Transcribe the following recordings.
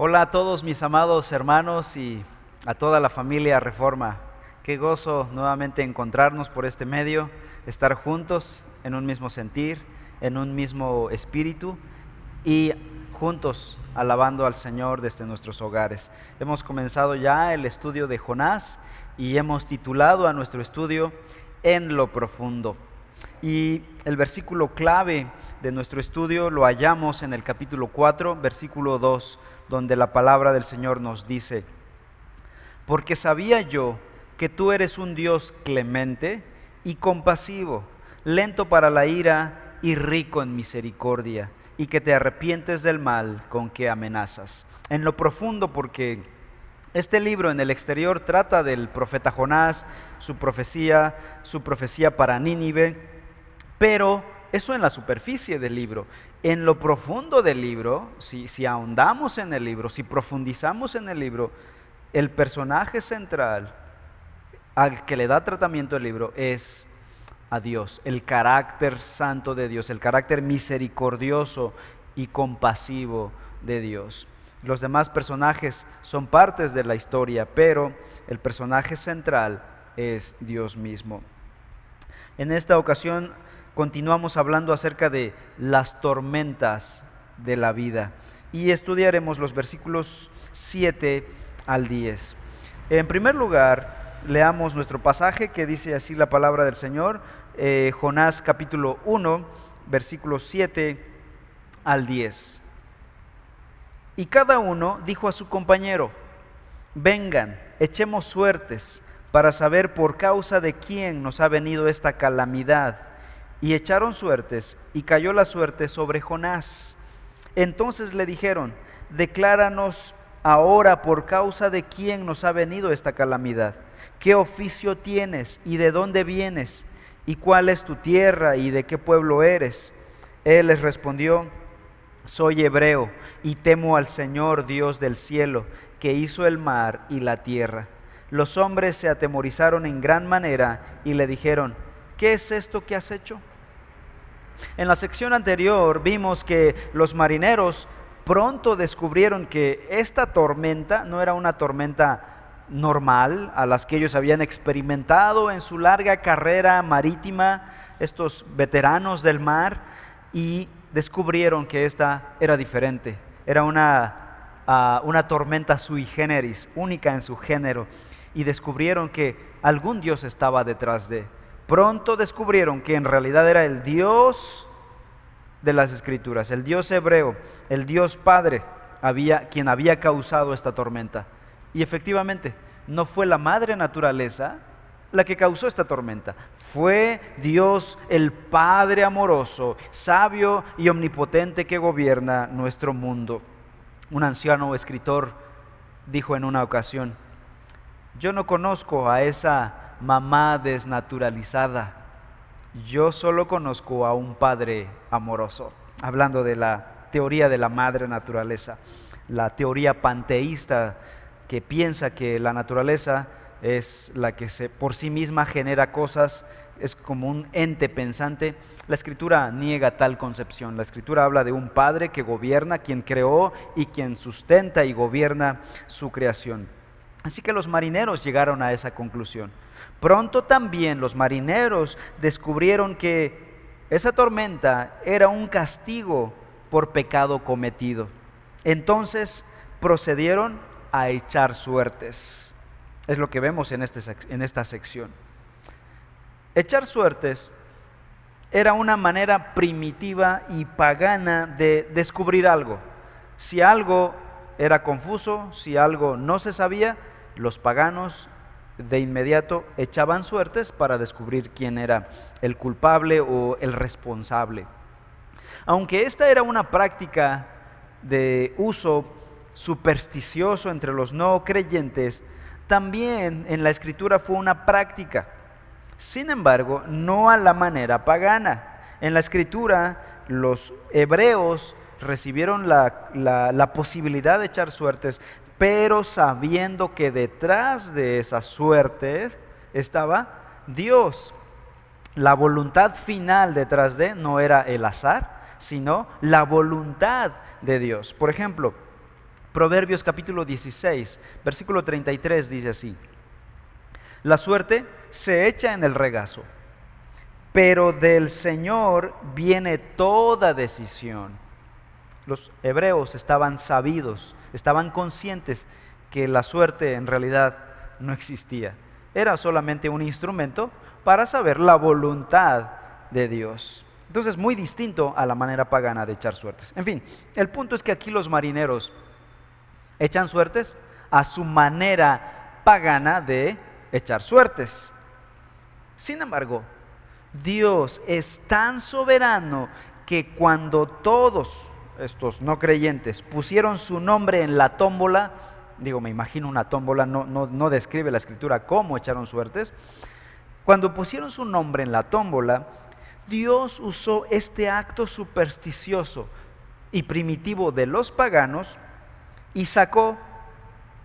Hola a todos mis amados hermanos y a toda la familia Reforma. Qué gozo nuevamente encontrarnos por este medio, estar juntos en un mismo sentir, en un mismo espíritu y juntos alabando al Señor desde nuestros hogares. Hemos comenzado ya el estudio de Jonás y hemos titulado a nuestro estudio En lo profundo. Y el versículo clave de nuestro estudio lo hallamos en el capítulo 4, versículo 2 donde la palabra del Señor nos dice, porque sabía yo que tú eres un Dios clemente y compasivo, lento para la ira y rico en misericordia, y que te arrepientes del mal con que amenazas. En lo profundo, porque este libro en el exterior trata del profeta Jonás, su profecía, su profecía para Nínive, pero eso en la superficie del libro. En lo profundo del libro, si, si ahondamos en el libro, si profundizamos en el libro, el personaje central al que le da tratamiento el libro es a Dios, el carácter santo de Dios, el carácter misericordioso y compasivo de Dios. Los demás personajes son partes de la historia, pero el personaje central es Dios mismo. En esta ocasión continuamos hablando acerca de las tormentas de la vida y estudiaremos los versículos 7 al 10. En primer lugar, leamos nuestro pasaje que dice así la palabra del Señor, eh, Jonás capítulo 1, versículos 7 al 10. Y cada uno dijo a su compañero, vengan, echemos suertes para saber por causa de quién nos ha venido esta calamidad y echaron suertes, y cayó la suerte sobre Jonás. Entonces le dijeron, decláranos ahora por causa de quién nos ha venido esta calamidad. ¿Qué oficio tienes y de dónde vienes? ¿Y cuál es tu tierra y de qué pueblo eres? Él les respondió, soy hebreo y temo al Señor Dios del cielo, que hizo el mar y la tierra. Los hombres se atemorizaron en gran manera y le dijeron, ¿qué es esto que has hecho? En la sección anterior vimos que los marineros pronto descubrieron que esta tormenta no era una tormenta normal a las que ellos habían experimentado en su larga carrera marítima, estos veteranos del mar, y descubrieron que esta era diferente, era una, ah, una tormenta sui generis, única en su género, y descubrieron que algún Dios estaba detrás de pronto descubrieron que en realidad era el Dios de las escrituras, el Dios hebreo, el Dios Padre, había, quien había causado esta tormenta. Y efectivamente, no fue la madre naturaleza la que causó esta tormenta. Fue Dios el Padre amoroso, sabio y omnipotente que gobierna nuestro mundo. Un anciano escritor dijo en una ocasión, yo no conozco a esa mamá desnaturalizada. Yo solo conozco a un padre amoroso, hablando de la teoría de la madre naturaleza, la teoría panteísta que piensa que la naturaleza es la que se, por sí misma genera cosas, es como un ente pensante. La escritura niega tal concepción. La escritura habla de un padre que gobierna, quien creó y quien sustenta y gobierna su creación. Así que los marineros llegaron a esa conclusión. Pronto también los marineros descubrieron que esa tormenta era un castigo por pecado cometido. Entonces procedieron a echar suertes. Es lo que vemos en, este, en esta sección. Echar suertes era una manera primitiva y pagana de descubrir algo. Si algo era confuso, si algo no se sabía, los paganos de inmediato echaban suertes para descubrir quién era el culpable o el responsable. Aunque esta era una práctica de uso supersticioso entre los no creyentes, también en la escritura fue una práctica. Sin embargo, no a la manera pagana. En la escritura los hebreos recibieron la, la posibilidad de echar suertes, pero sabiendo que detrás de esa suerte estaba Dios. La voluntad final detrás de no era el azar, sino la voluntad de Dios. Por ejemplo, Proverbios capítulo 16, versículo 33 dice así, la suerte se echa en el regazo, pero del Señor viene toda decisión. Los hebreos estaban sabidos, estaban conscientes que la suerte en realidad no existía. Era solamente un instrumento para saber la voluntad de Dios. Entonces, muy distinto a la manera pagana de echar suertes. En fin, el punto es que aquí los marineros echan suertes a su manera pagana de echar suertes. Sin embargo, Dios es tan soberano que cuando todos estos no creyentes pusieron su nombre en la tómbola, digo, me imagino una tómbola, no, no, describe la escritura cómo echaron suertes, cuando pusieron su nombre en la tómbola, Dios usó este acto supersticioso y primitivo de los paganos y sacó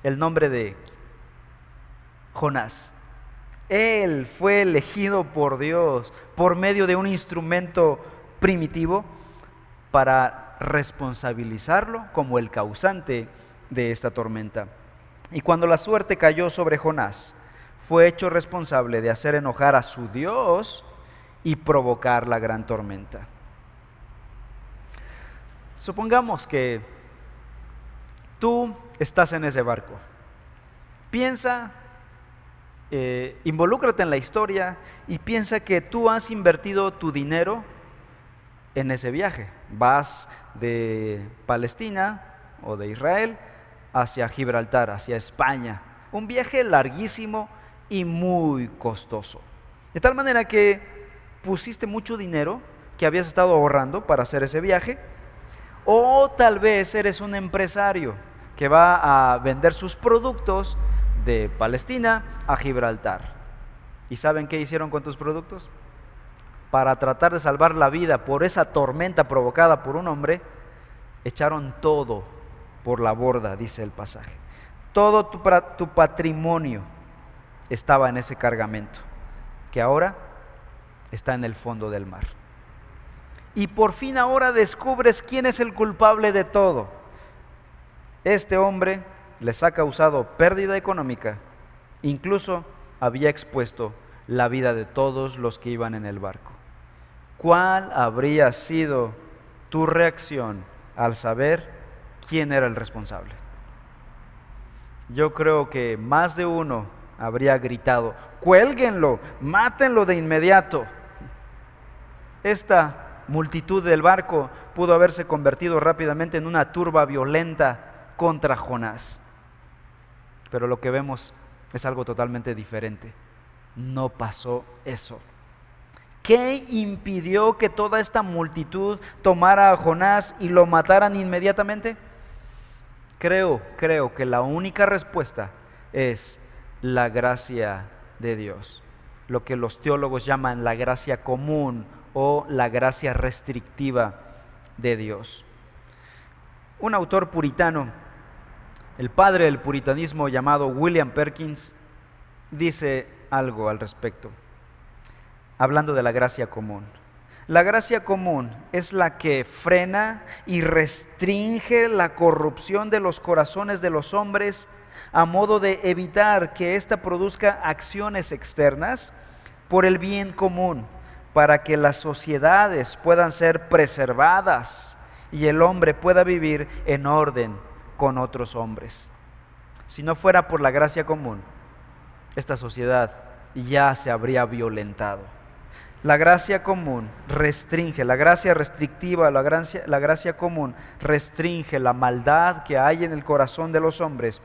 el nombre de Jonás. Él fue elegido por Dios por medio de un instrumento primitivo para responsabilizarlo como el causante de esta tormenta. Y cuando la suerte cayó sobre Jonás, fue hecho responsable de hacer enojar a su Dios y provocar la gran tormenta. Supongamos que tú estás en ese barco. Piensa, eh, involúcrate en la historia y piensa que tú has invertido tu dinero en ese viaje. Vas de Palestina o de Israel hacia Gibraltar, hacia España. Un viaje larguísimo y muy costoso. De tal manera que pusiste mucho dinero que habías estado ahorrando para hacer ese viaje. O tal vez eres un empresario que va a vender sus productos de Palestina a Gibraltar. ¿Y saben qué hicieron con tus productos? Para tratar de salvar la vida por esa tormenta provocada por un hombre, echaron todo por la borda, dice el pasaje. Todo tu, patrimonio estaba en ese cargamento, que ahora está en el fondo del mar. Y por fin ahora descubres quién es el culpable de todo. Este hombre les ha causado pérdida económica, incluso había expuesto la vida de todos los que iban en el barco. ¿Cuál habría sido tu reacción al saber quién era el responsable. Yo creo que más de uno habría gritado, cuélguenlo, mátenlo de inmediato. Esta multitud del barco pudo haberse convertido rápidamente en una turba violenta contra Jonás. Pero lo que vemos es algo totalmente diferente. No pasó eso. ¿Qué impidió que toda esta multitud tomara a Jonás y lo mataran inmediatamente? Creo, creo que la única respuesta es la gracia de Dios, lo que los teólogos llaman la gracia común o la gracia restrictiva de Dios. Un autor puritano, el padre del puritanismo llamado William Perkins, dice algo al respecto, hablando de la gracia común. La gracia común es la que frena y restringe la corrupción de los corazones de los hombres a modo de evitar que ésta produzca acciones externas por el bien común, para que las sociedades puedan ser preservadas y el hombre pueda vivir en orden con otros hombres. Si no fuera por la gracia común, esta sociedad ya se habría violentado. La gracia común restringe, la gracia restrictiva, la gracia, la gracia común restringe la maldad que hay en el corazón de los hombres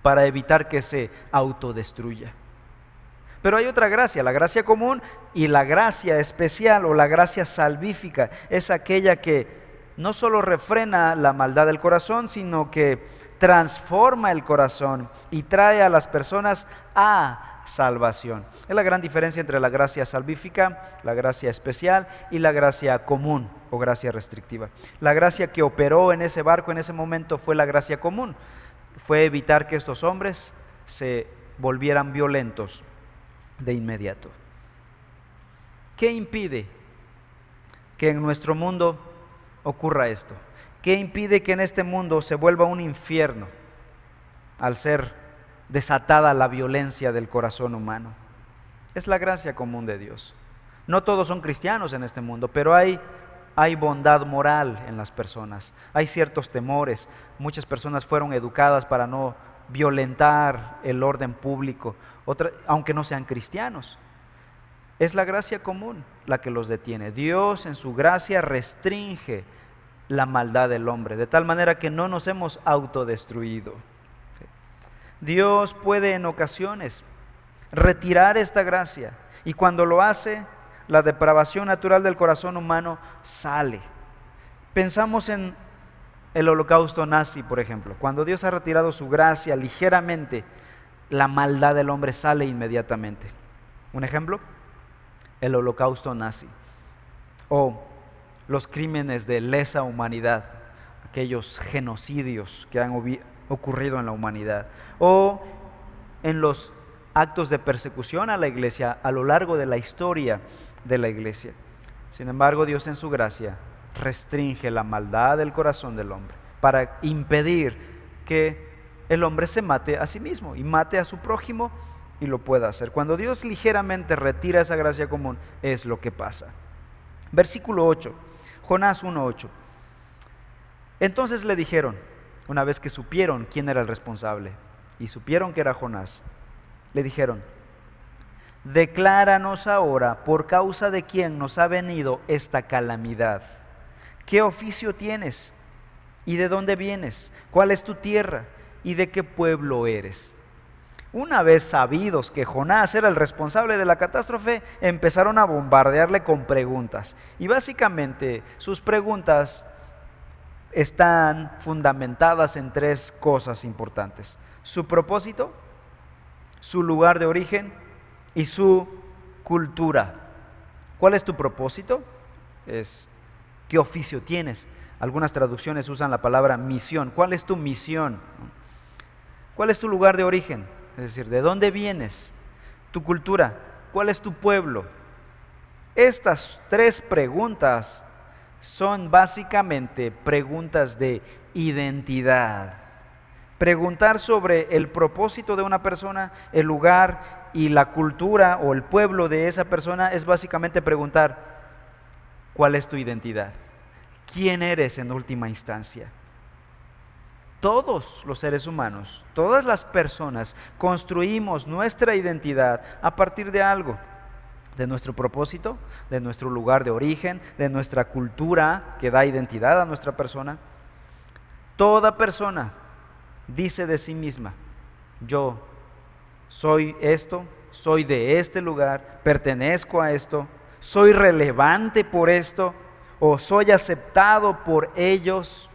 para evitar que se autodestruya. Pero hay otra gracia, la gracia común y la gracia especial o la gracia salvífica es aquella que no solo refrena la maldad del corazón, sino que transforma el corazón y trae a las personas a salvación. Es la gran diferencia entre la gracia salvífica, la gracia especial y la gracia común o gracia restrictiva. La gracia que operó en ese barco en ese momento fue la gracia común. Fue evitar que estos hombres se volvieran violentos de inmediato. ¿Qué impide que en nuestro mundo ocurra esto? ¿Qué impide que en este mundo se vuelva un infierno al ser desatada la violencia del corazón humano? Es la gracia común de Dios. No todos son cristianos en este mundo, pero hay, hay bondad moral en las personas, hay ciertos temores. Muchas personas fueron educadas para no violentar el orden público, aunque no sean cristianos. Es la gracia común la que los detiene. Dios en su gracia restringe la maldad del hombre, de tal manera que no nos hemos autodestruido. Dios puede en ocasiones retirar esta gracia y cuando lo hace, la depravación natural del corazón humano sale. Pensamos en el holocausto nazi, por ejemplo. Cuando Dios ha retirado su gracia ligeramente, la maldad del hombre sale inmediatamente. Un ejemplo, el holocausto nazi. O los crímenes de lesa humanidad, aquellos genocidios que han ocurrido en la humanidad. O en los actos de persecución a la iglesia a lo largo de la historia de la iglesia. Sin embargo, Dios en su gracia restringe la maldad del corazón del hombre para impedir que el hombre se mate a sí mismo y mate a su prójimo y lo pueda hacer. Cuando Dios ligeramente retira esa gracia común, es lo que pasa. Versículo 8, Jonás 1.8. Entonces le dijeron, una vez que supieron quién era el responsable y supieron que era Jonás, le dijeron, decláranos ahora por causa de quién nos ha venido esta calamidad. ¿Qué oficio tienes? ¿Y de dónde vienes? ¿Cuál es tu tierra? ¿Y de qué pueblo eres? Una vez sabidos que Jonás era el responsable de la catástrofe, empezaron a bombardearle con preguntas. Y básicamente sus preguntas están fundamentadas en tres cosas importantes. Su propósito, su lugar de origen y su cultura. ¿Cuál es tu propósito? Es qué oficio tienes. Algunas traducciones usan la palabra misión. ¿Cuál es tu misión? ¿Cuál es tu lugar de origen? Es decir, ¿de dónde vienes? ¿Tu cultura? ¿Cuál es tu pueblo? Estas tres preguntas son básicamente preguntas de identidad. Preguntar sobre el propósito de una persona, el lugar y la cultura o el pueblo de esa persona es básicamente preguntar, ¿cuál es tu identidad? quién eres en última instancia. Todos los seres humanos, todas las personas construimos nuestra identidad a partir de algo, de nuestro propósito, de nuestro lugar de origen, de nuestra cultura que da identidad a nuestra persona. Toda persona dice de sí misma, yo soy esto, soy de este lugar, pertenezco a esto, soy relevante por esto, o soy aceptado por ellos,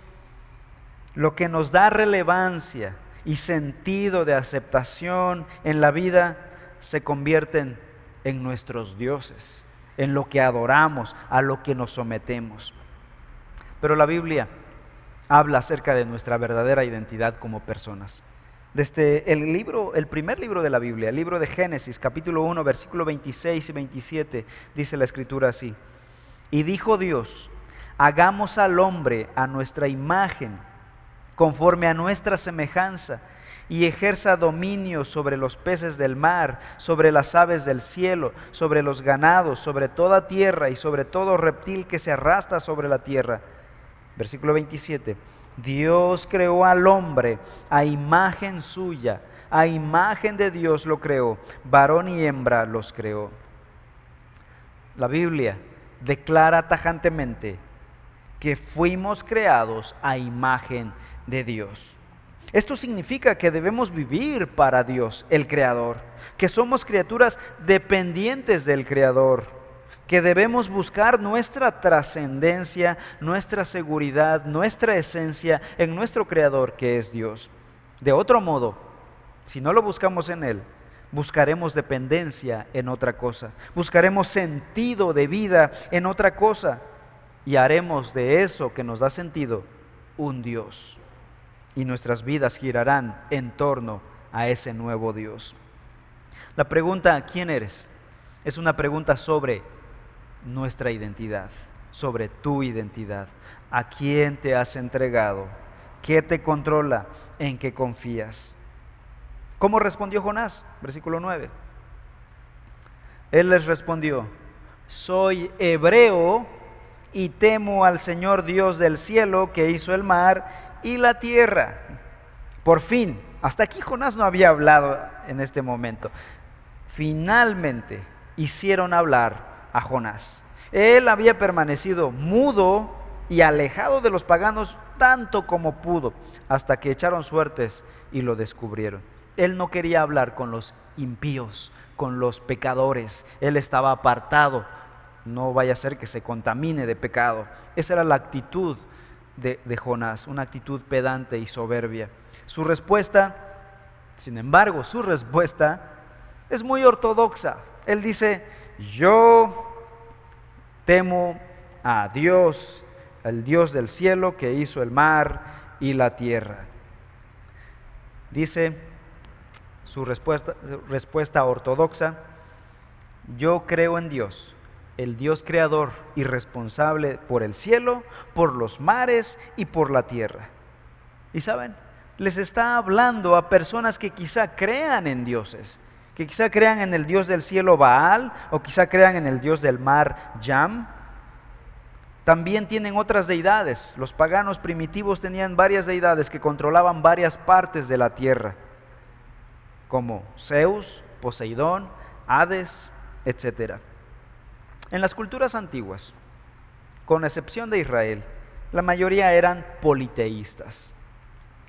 lo que nos da relevancia y sentido de aceptación en la vida se convierten en nuestros dioses, en lo que adoramos, a lo que nos sometemos. Pero la Biblia habla acerca de nuestra verdadera identidad como personas. Desde el libro, el primer libro de la Biblia, el libro de Génesis, capítulo 1, versículo 26 y 27, dice la escritura así: y dijo Dios, hagamos al hombre a nuestra imagen, conforme a nuestra semejanza, y ejerza dominio sobre los peces del mar, sobre las aves del cielo, sobre los ganados, sobre toda tierra y sobre todo reptil que se arrastra sobre la tierra. Versículo 27. Dios creó al hombre a imagen suya, a imagen de Dios lo creó, varón y hembra los creó. La Biblia declara tajantemente que fuimos creados a imagen de Dios. Esto significa que debemos vivir para Dios, el Creador, que somos criaturas dependientes del Creador, que debemos buscar nuestra trascendencia, nuestra seguridad, nuestra esencia en nuestro Creador, que es Dios. De otro modo, si no lo buscamos en Él, buscaremos dependencia en otra cosa, buscaremos sentido de vida en otra cosa y haremos de eso que nos da sentido un Dios. Y nuestras vidas girarán en torno a ese nuevo Dios. La pregunta, ¿quién eres? Es una pregunta sobre nuestra identidad. sobre tu identidad. ¿A quién te has entregado? ¿Qué te controla? ¿En qué confías? ¿Cómo respondió Jonás? Versículo 9. Él les respondió, soy hebreo y temo al Señor Dios del cielo que hizo el mar y la tierra. Por fin, hasta aquí Jonás no había hablado en este momento. Finalmente hicieron hablar a Jonás. Él había permanecido mudo y alejado de los paganos tanto como pudo, hasta que echaron suertes y lo descubrieron. Él no quería hablar con los impíos, con los pecadores. Él estaba apartado. No vaya a ser que se contamine de pecado. Esa era la actitud de, Jonás, una actitud pedante y soberbia. Su respuesta, sin embargo, su respuesta es muy ortodoxa. Él dice, yo temo a Dios, el Dios del cielo que hizo el mar y la tierra. Dice su respuesta ortodoxa, yo creo en Dios, el Dios creador y responsable por el cielo, por los mares y por la tierra. Y saben, les está hablando a personas que quizá crean en dioses, que quizá crean en el Dios del cielo Baal o quizá crean en el Dios del mar Yam. También tienen otras deidades. Los paganos primitivos tenían varias deidades que controlaban varias partes de la tierra, como Zeus, Poseidón, Hades, etc. En las culturas antiguas, con excepción de Israel, la mayoría eran politeístas.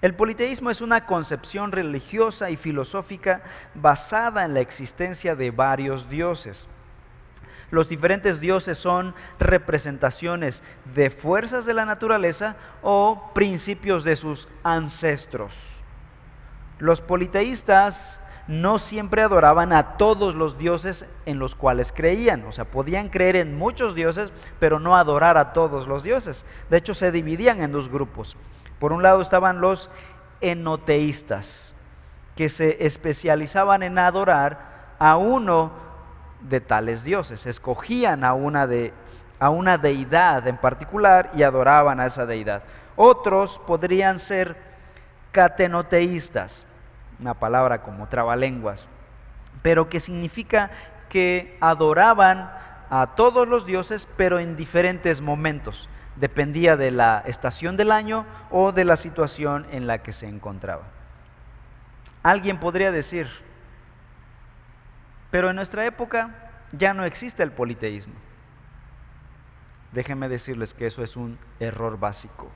El politeísmo es una concepción religiosa y filosófica basada en la existencia de varios dioses. Los diferentes dioses son representaciones de fuerzas de la naturaleza o principios de sus ancestros. Los politeístas no siempre adoraban a todos los dioses en los cuales creían. O sea, podían creer en muchos dioses, pero no adorar a todos los dioses. De hecho, se dividían en dos grupos. Por un lado estaban los enoteístas, que se especializaban en adorar a uno de tales dioses. Escogían a una, de, a una deidad en particular y adoraban a esa deidad. Otros podrían ser catenoteístas, una palabra como trabalenguas, pero que significa que adoraban a todos los dioses, pero en diferentes momentos dependía de la estación del año o de la situación en la que se encontraba. Alguien podría decir, pero en nuestra época ya no existe el politeísmo. Déjenme decirles que eso es un error básico.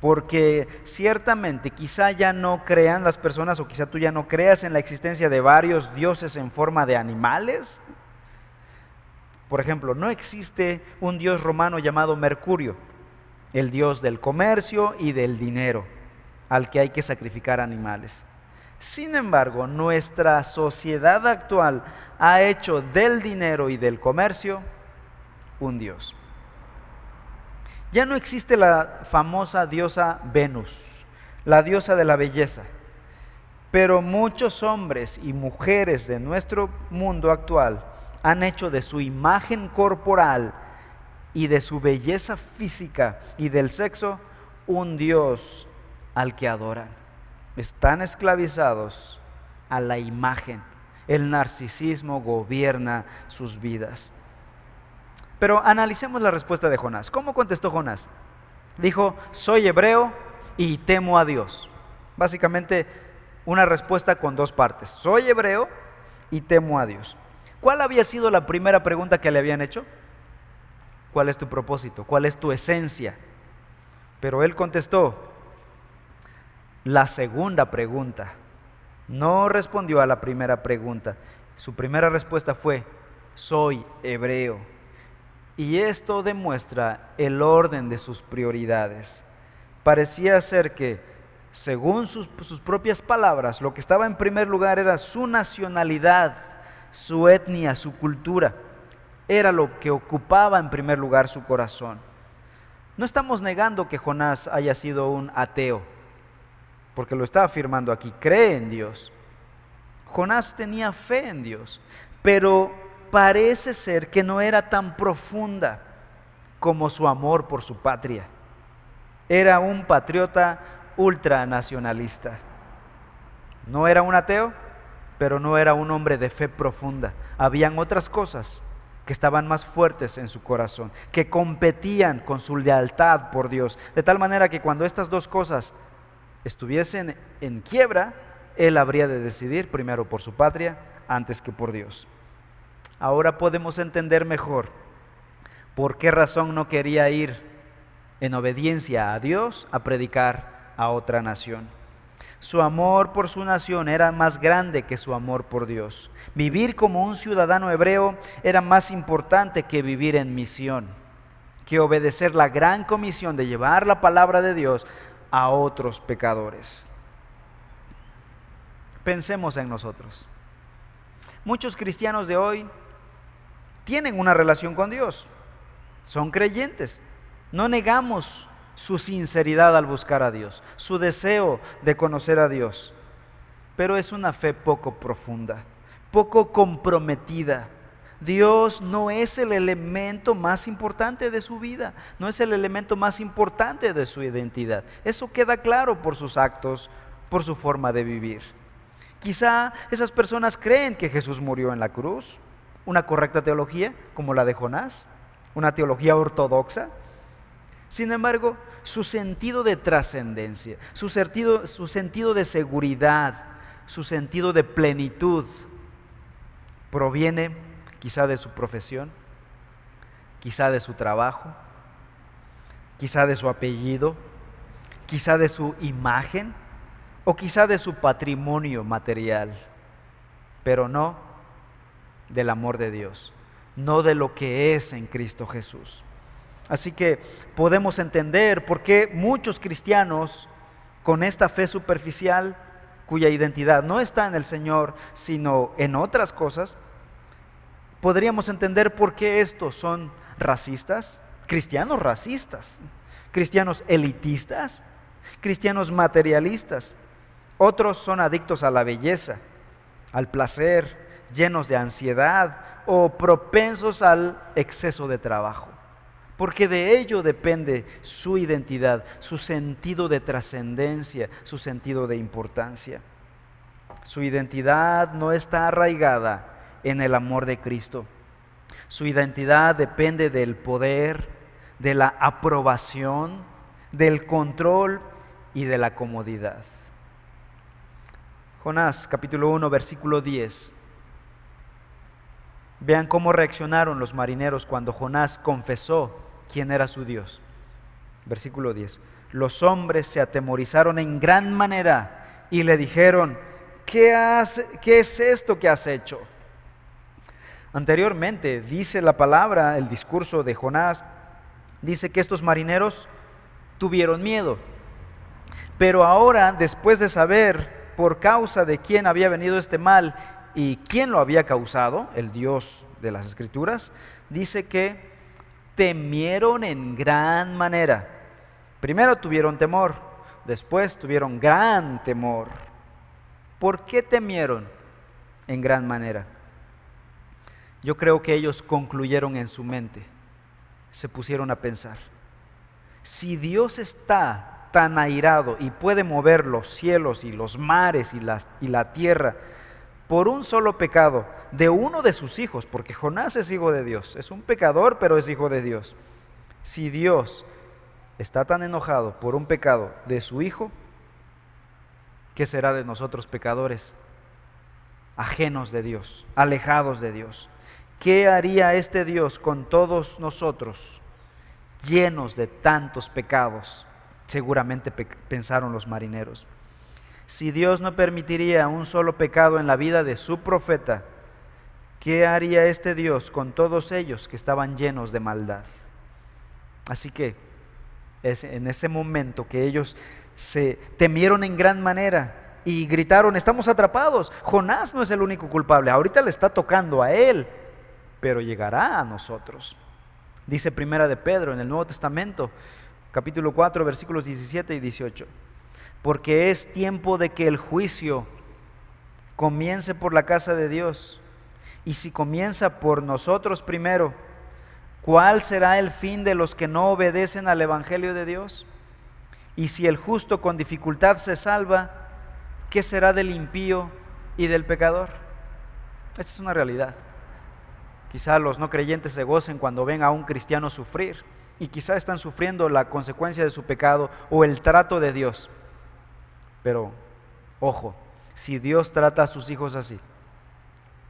Porque ciertamente quizá ya no crean las personas o quizá tú ya no creas en la existencia de varios dioses en forma de animales. Por ejemplo, no existe un dios romano llamado Mercurio el Dios del comercio y del dinero, al que hay que sacrificar animales. Sin embargo, nuestra sociedad actual ha hecho del dinero y del comercio un Dios. Ya no existe la famosa diosa Venus, la diosa de la belleza, pero muchos hombres y mujeres de nuestro mundo actual han hecho de su imagen corporal y de su belleza física y del sexo un Dios al que adoran. Están esclavizados a la imagen. El narcisismo gobierna sus vidas. Pero analicemos la respuesta de Jonás. ¿Cómo contestó Jonás? Dijo, soy hebreo y temo a Dios. Básicamente una respuesta con dos partes. Soy hebreo y temo a Dios. ¿Cuál había sido la primera pregunta que le habían hecho? ¿Cuál es tu propósito? ¿Cuál es tu esencia? Pero él contestó la segunda pregunta. No respondió a la primera pregunta. Su primera respuesta fue, soy hebreo. Y esto demuestra el orden de sus prioridades. Parecía ser que, según sus, sus, propias palabras, lo que estaba en primer lugar era su nacionalidad, su etnia, su cultura era lo que ocupaba en primer lugar su corazón. No estamos negando que Jonás haya sido un ateo, porque lo está afirmando aquí, cree en Dios. Jonás tenía fe en Dios, pero parece ser que no era tan profunda como su amor por su patria. Era un patriota ultranacionalista. No era un ateo, pero no era un hombre de fe profunda. Habían otras cosas que estaban más fuertes en su corazón, que competían con su lealtad por Dios, de tal manera que cuando estas dos cosas estuviesen en quiebra, él habría de decidir primero por su patria antes que por Dios. Ahora podemos entender mejor por qué razón no quería ir en obediencia a Dios a predicar a otra nación. Su amor por su nación era más grande que su amor por Dios. Vivir como un ciudadano hebreo era más importante que vivir en misión, que obedecer la gran comisión de llevar la palabra de Dios a otros pecadores. Pensemos en nosotros. Muchos cristianos de hoy tienen una relación con Dios, son creyentes. No negamos su sinceridad al buscar a Dios, su deseo de conocer a Dios, pero es una fe poco profunda, poco comprometida. Dios no es el elemento más importante de su vida, no es el elemento más importante de su identidad. Eso queda claro por sus actos, por su forma de vivir. Quizá esas personas creen que Jesús murió en la cruz, una correcta teología como la de Jonás, una teología ortodoxa. Sin embargo, su sentido de trascendencia, su sentido, su sentido de seguridad, su sentido de plenitud proviene quizá de su profesión, quizá de su trabajo, quizá de su apellido, quizá de su imagen o quizá de su patrimonio material, pero no del amor de Dios, no de lo que es en Cristo Jesús. Así que podemos entender por qué muchos cristianos con esta fe superficial, cuya identidad no está en el Señor, sino en otras cosas, podríamos entender por qué estos son racistas, cristianos racistas, cristianos elitistas, cristianos materialistas. Otros son adictos a la belleza, al placer, llenos de ansiedad o propensos al exceso de trabajo. Porque de ello depende su identidad, su sentido de trascendencia, su sentido de importancia. Su identidad no está arraigada en el amor de Cristo. Su identidad depende del poder, de la aprobación, del control y de la comodidad. Jonás capítulo 1 versículo 10. Vean cómo reaccionaron los marineros cuando Jonás confesó quién era su Dios. Versículo 10. Los hombres se atemorizaron en gran manera y le dijeron, ¿qué, ¿qué es esto que has hecho? Anteriormente dice la palabra, el discurso de Jonás, dice que estos marineros tuvieron miedo. Pero ahora, después de saber por causa de quién había venido este mal y quién lo había causado, el Dios de las Escrituras, dice que temieron en gran manera. Primero tuvieron temor, después tuvieron gran temor. ¿Por qué temieron en gran manera? Yo creo que ellos concluyeron en su mente, se pusieron a pensar, si Dios está tan airado y puede mover los cielos y los mares y, y la tierra por un solo pecado de uno de sus hijos, porque Jonás es hijo de Dios, es un pecador pero es hijo de Dios. Si Dios está tan enojado por un pecado de su hijo, ¿qué será de nosotros pecadores? Ajenos de Dios, alejados de Dios. ¿Qué haría este Dios con todos nosotros llenos de tantos pecados? Seguramente pensaron los marineros. Si Dios no permitiría un solo pecado en la vida de su profeta, ¿qué haría este Dios con todos ellos que estaban llenos de maldad? Así que es en ese momento que ellos se temieron en gran manera y gritaron, estamos atrapados. Jonás no es el único culpable, ahorita le está tocando a él pero llegará a nosotros. Dice Primera de Pedro en el Nuevo Testamento, capítulo 4, versículos 17 y 18. Porque es tiempo de que el juicio comience por la casa de Dios. Y si comienza por nosotros primero, ¿Cuál será el fin de los que no obedecen al Evangelio de Dios? Y si el justo con dificultad se salva, ¿qué será del impío y del pecador? Esta es una realidad. Quizá los no creyentes se gocen cuando ven a un cristiano sufrir y quizá están sufriendo la consecuencia de su pecado o el trato de Dios. Pero, ojo, si Dios trata a sus hijos así,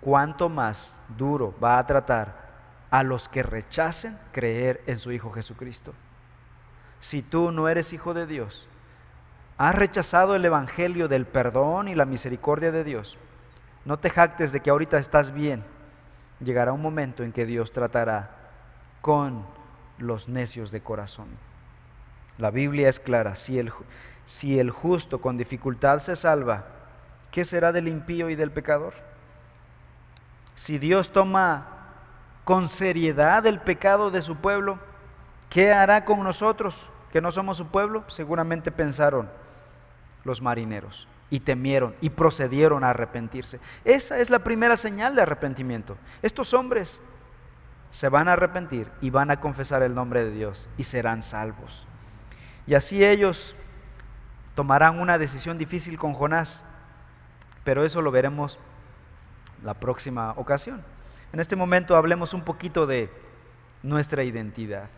¿cuánto más duro va a tratar a los que rechacen creer en su Hijo Jesucristo. Si tú no eres hijo de Dios, has rechazado el Evangelio del perdón y la misericordia de Dios, no te jactes de que ahorita estás bien. Llegará un momento en que Dios tratará con los necios de corazón. La Biblia es clara, si el, si el justo con dificultad se salva, ¿qué será del impío y del pecador? Si Dios toma con seriedad el pecado de su pueblo, ¿qué hará con nosotros que no somos su pueblo? Seguramente pensaron los marineros y temieron y procedieron a arrepentirse. Esa es la primera señal de arrepentimiento. Estos hombres se van a arrepentir y van a confesar el nombre de Dios y serán salvos. Y así ellos tomarán una decisión difícil con Jonás, pero eso lo veremos la próxima ocasión. En este momento hablemos un poquito de nuestra identidad.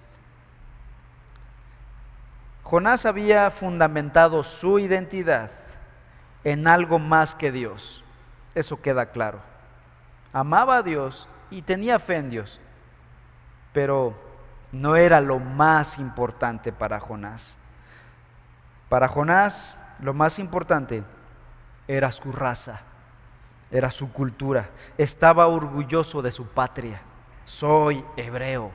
Jonás había fundamentado su identidad en algo más que Dios. Eso queda claro. Amaba a Dios y tenía fe en Dios, pero no era lo más importante para Jonás. Para Jonás lo más importante era su raza era su cultura. Estaba orgulloso de su patria. Soy hebreo.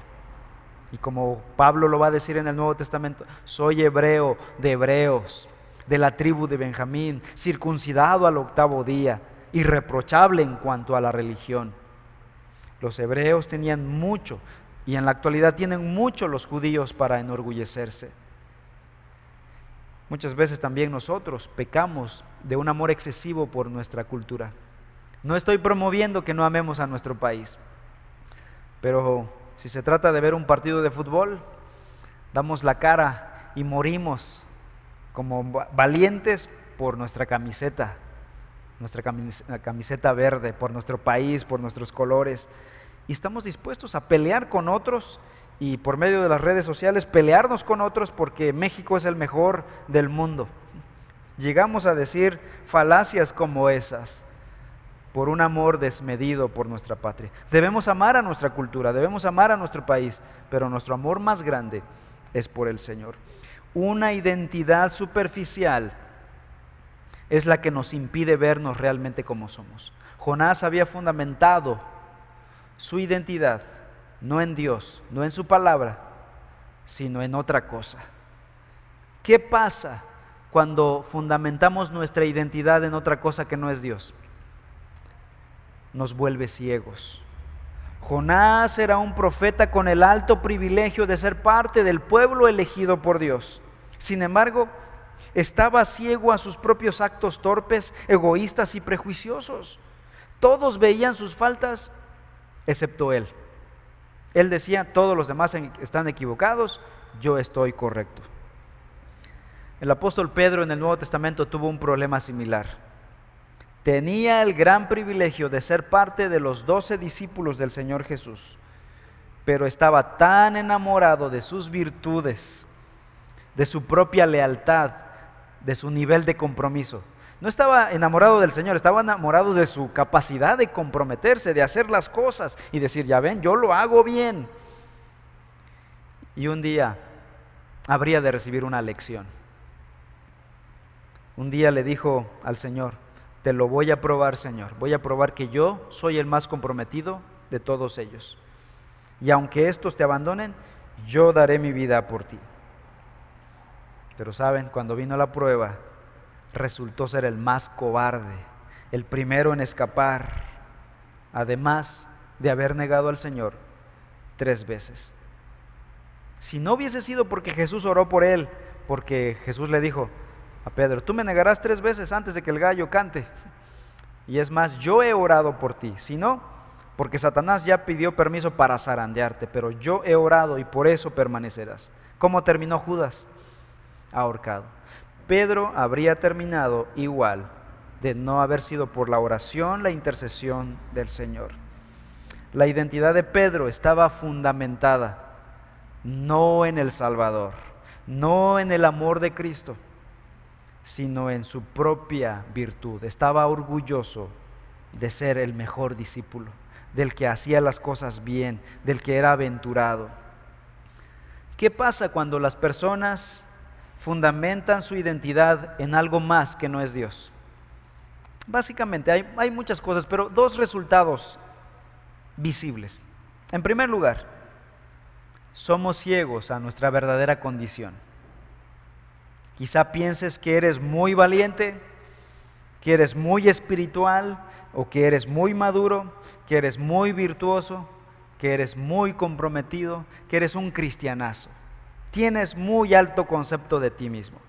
Y como Pablo lo va a decir en el Nuevo Testamento, soy hebreo de hebreos, de la tribu de Benjamín, circuncidado al octavo día, irreprochable en cuanto a la religión. Los hebreos tenían mucho y en la actualidad tienen mucho los judíos para enorgullecerse. Muchas veces también nosotros pecamos de un amor excesivo por nuestra cultura. No estoy promoviendo que no amemos a nuestro país, pero si se trata de ver un partido de fútbol, damos la cara y morimos como valientes por nuestra camiseta, nuestra camiseta verde, por nuestro país, por nuestros colores. Y estamos dispuestos a pelear con otros y por medio de las redes sociales pelearnos con otros porque México es el mejor del mundo. Llegamos a decir falacias como esas por un amor desmedido por nuestra patria. Debemos amar a nuestra cultura, debemos amar a nuestro país, pero nuestro amor más grande es por el Señor. Una identidad superficial es la que nos impide vernos realmente como somos. Jonás había fundamentado su identidad no en Dios, no en su palabra, sino en otra cosa. ¿Qué pasa cuando fundamentamos nuestra identidad en otra cosa que no es Dios? nos vuelve ciegos. Jonás era un profeta con el alto privilegio de ser parte del pueblo elegido por Dios. Sin embargo, estaba ciego a sus propios actos torpes, egoístas y prejuiciosos. Todos veían sus faltas, excepto él. Él decía, todos los demás están equivocados, yo estoy correcto. El apóstol Pedro en el Nuevo Testamento tuvo un problema similar tenía el gran privilegio de ser parte de los doce discípulos del Señor Jesús, pero estaba tan enamorado de sus virtudes, de su propia lealtad, de su nivel de compromiso. No estaba enamorado del Señor, estaba enamorado de su capacidad de comprometerse, de hacer las cosas y decir, ya ven, yo lo hago bien. Y un día habría de recibir una lección. Un día le dijo al Señor, te lo voy a probar, Señor. Voy a probar que yo soy el más comprometido de todos ellos. Y aunque estos te abandonen, yo daré mi vida por ti. Pero saben, cuando vino la prueba, resultó ser el más cobarde, el primero en escapar, además de haber negado al Señor tres veces. Si no hubiese sido porque Jesús oró por él, porque Jesús le dijo, a Pedro, tú me negarás tres veces antes de que el gallo cante. Y es más, yo he orado por ti. Si no, porque Satanás ya pidió permiso para zarandearte, pero yo he orado y por eso permanecerás. ¿Cómo terminó Judas? Ahorcado. Pedro habría terminado igual de no haber sido por la oración, la intercesión del Señor. La identidad de Pedro estaba fundamentada no en el Salvador, no en el amor de Cristo, sino en su propia virtud. Estaba orgulloso de ser el mejor discípulo, del que hacía las cosas bien, del que era aventurado. ¿Qué pasa cuando las personas fundamentan su identidad en algo más que no es Dios? Básicamente hay, muchas cosas, pero dos resultados visibles. En primer lugar, somos ciegos a nuestra verdadera condición. Quizá pienses que eres muy valiente, que eres muy espiritual o que eres muy maduro, que eres muy virtuoso, que eres muy comprometido, que eres un cristianazo. Tienes muy alto concepto de ti mismo,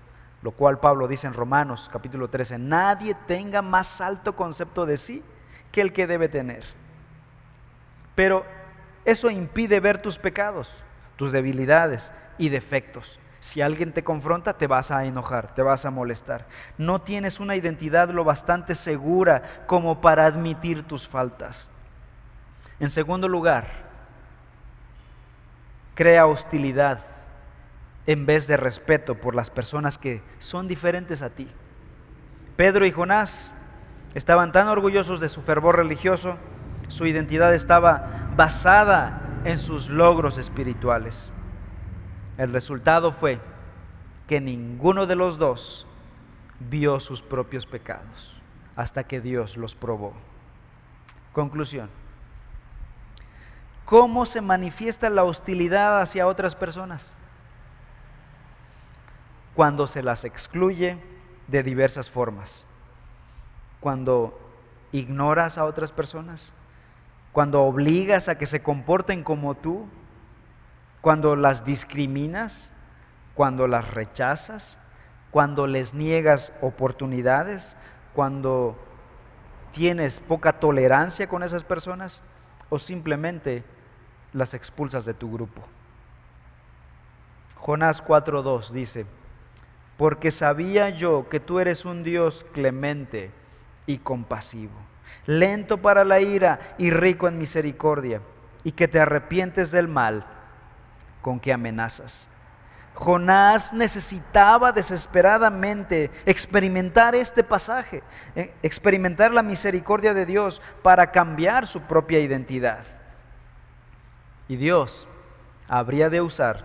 lo cual Pablo dice en Romanos capítulo 13, nadie tenga más alto concepto de sí que el que debe tener. Pero eso impide ver tus pecados, tus debilidades y defectos. Si alguien te confronta, te vas a enojar, te vas a molestar. No tienes una identidad lo bastante segura como para admitir tus faltas. En segundo lugar, crea hostilidad en vez de respeto por las personas que son diferentes a ti. Pedro y Jonás estaban tan orgullosos de su fervor religioso, su identidad estaba basada en sus logros espirituales. El resultado fue que ninguno de los dos vio sus propios pecados hasta que Dios los probó. Conclusión. ¿Cómo se manifiesta la hostilidad hacia otras personas? Cuando se las excluye de diversas formas. Cuando ignoras a otras personas. Cuando obligas a que se comporten como tú cuando las discriminas, cuando las rechazas, cuando les niegas oportunidades, cuando tienes poca tolerancia con esas personas o simplemente las expulsas de tu grupo. Jonás 4.2 dice, porque sabía yo que tú eres un Dios clemente y compasivo, lento para la ira y rico en misericordia, y que te arrepientes del mal con que amenazas. Jonás necesitaba desesperadamente experimentar este pasaje, eh, experimentar la misericordia de Dios para cambiar su propia identidad. Y Dios habría de usar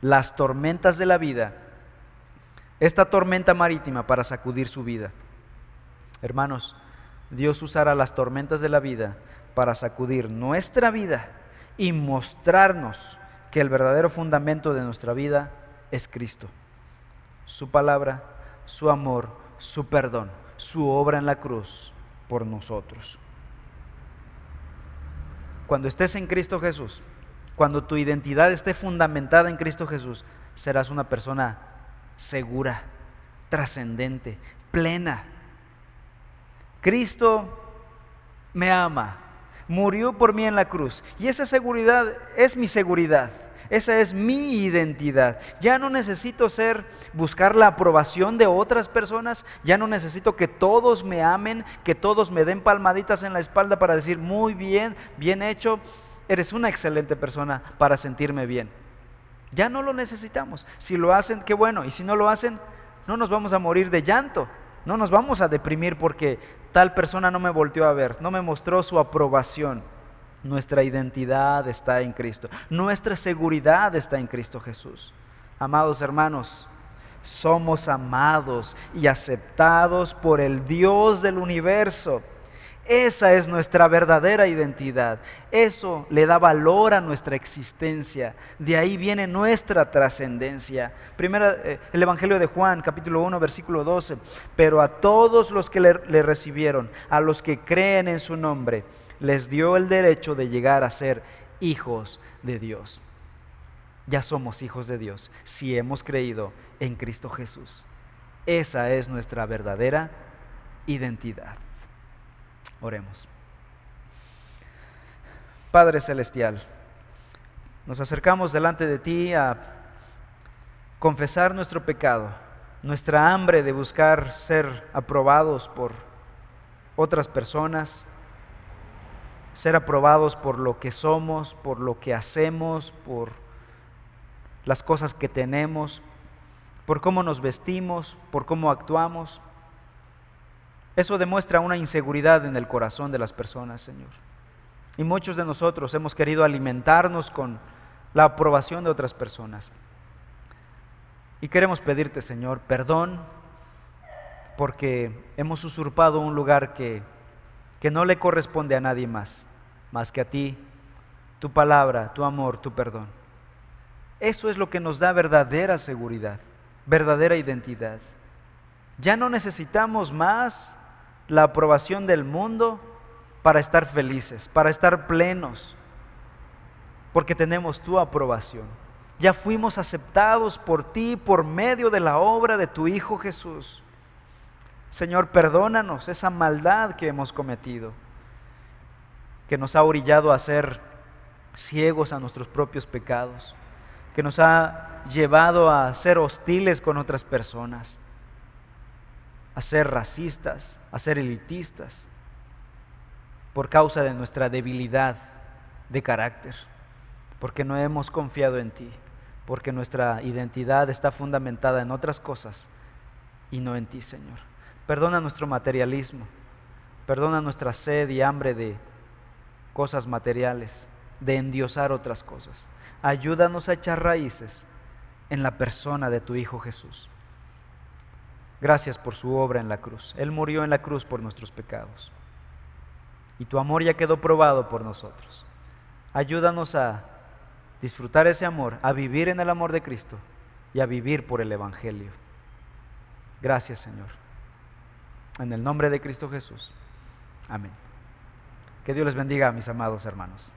las tormentas de la vida, esta tormenta marítima para sacudir su vida. Hermanos, Dios usará las tormentas de la vida para sacudir nuestra vida y mostrarnos que el verdadero fundamento de nuestra vida es Cristo. Su palabra, su amor, su perdón, su obra en la cruz por nosotros. Cuando estés en Cristo Jesús, cuando tu identidad esté fundamentada en Cristo Jesús, serás una persona segura, trascendente, plena. Cristo me ama, murió por mí en la cruz. Y esa seguridad es mi seguridad. Esa es mi identidad. Ya no necesito ser, buscar la aprobación de otras personas. Ya no necesito que todos me amen, que todos me den palmaditas en la espalda para decir, muy bien, bien hecho. Eres una excelente persona para sentirme bien. Ya no lo necesitamos. Si lo hacen, qué bueno. Y si no lo hacen, no nos vamos a morir de llanto. No nos vamos a deprimir porque tal persona no me volteó a ver, no me mostró su aprobación. Nuestra identidad está en Cristo, nuestra seguridad está en Cristo Jesús. Amados hermanos, somos amados y aceptados por el Dios del universo. Esa es nuestra verdadera identidad. Eso le da valor a nuestra existencia. De ahí viene nuestra trascendencia. Primera, eh, el Evangelio de Juan, capítulo 1, versículo 12. Pero a todos los que le, le recibieron, a los que creen en su nombre, les dio el derecho de llegar a ser hijos de Dios. Ya somos hijos de Dios si hemos creído en Cristo Jesús. Esa es nuestra verdadera identidad. Oremos. Padre Celestial, nos acercamos delante de ti a confesar nuestro pecado, nuestra hambre de buscar ser aprobados por otras personas, ser aprobados por lo que somos, por lo que hacemos, por las cosas que tenemos, por cómo nos vestimos, por cómo actuamos. Eso demuestra una inseguridad en el corazón de las personas, Señor. Y muchos de nosotros hemos querido alimentarnos con la aprobación de otras personas. Y queremos pedirte, Señor, perdón porque hemos usurpado un lugar que, que no le corresponde a nadie más, más que a ti, tu palabra, tu amor, tu perdón. Eso es lo que nos da verdadera seguridad, verdadera identidad. Ya no necesitamos más la aprobación del mundo para estar felices, para estar plenos, porque tenemos tu aprobación. Ya fuimos aceptados por ti por medio de la obra de tu Hijo Jesús. Señor, perdónanos esa maldad que hemos cometido, que nos ha orillado a ser ciegos a nuestros propios pecados, que nos ha llevado a ser hostiles con otras personas, a ser racistas, a ser elitistas, por causa de nuestra debilidad de carácter, porque no hemos confiado en ti, porque nuestra identidad está fundamentada en otras cosas y no en ti, Señor. Perdona nuestro materialismo. Perdona nuestra sed y hambre de cosas materiales, de endiosar otras cosas. Ayúdanos a echar raíces en la persona de tu Hijo Jesús. Gracias por su obra en la cruz. Él murió en la cruz por nuestros pecados. Y tu amor ya quedó probado por nosotros. Ayúdanos a disfrutar ese amor, a vivir en el amor de Cristo y a vivir por el Evangelio. Gracias Señor. En el nombre de Cristo Jesús. Amén. Que Dios les bendiga, mis amados hermanos.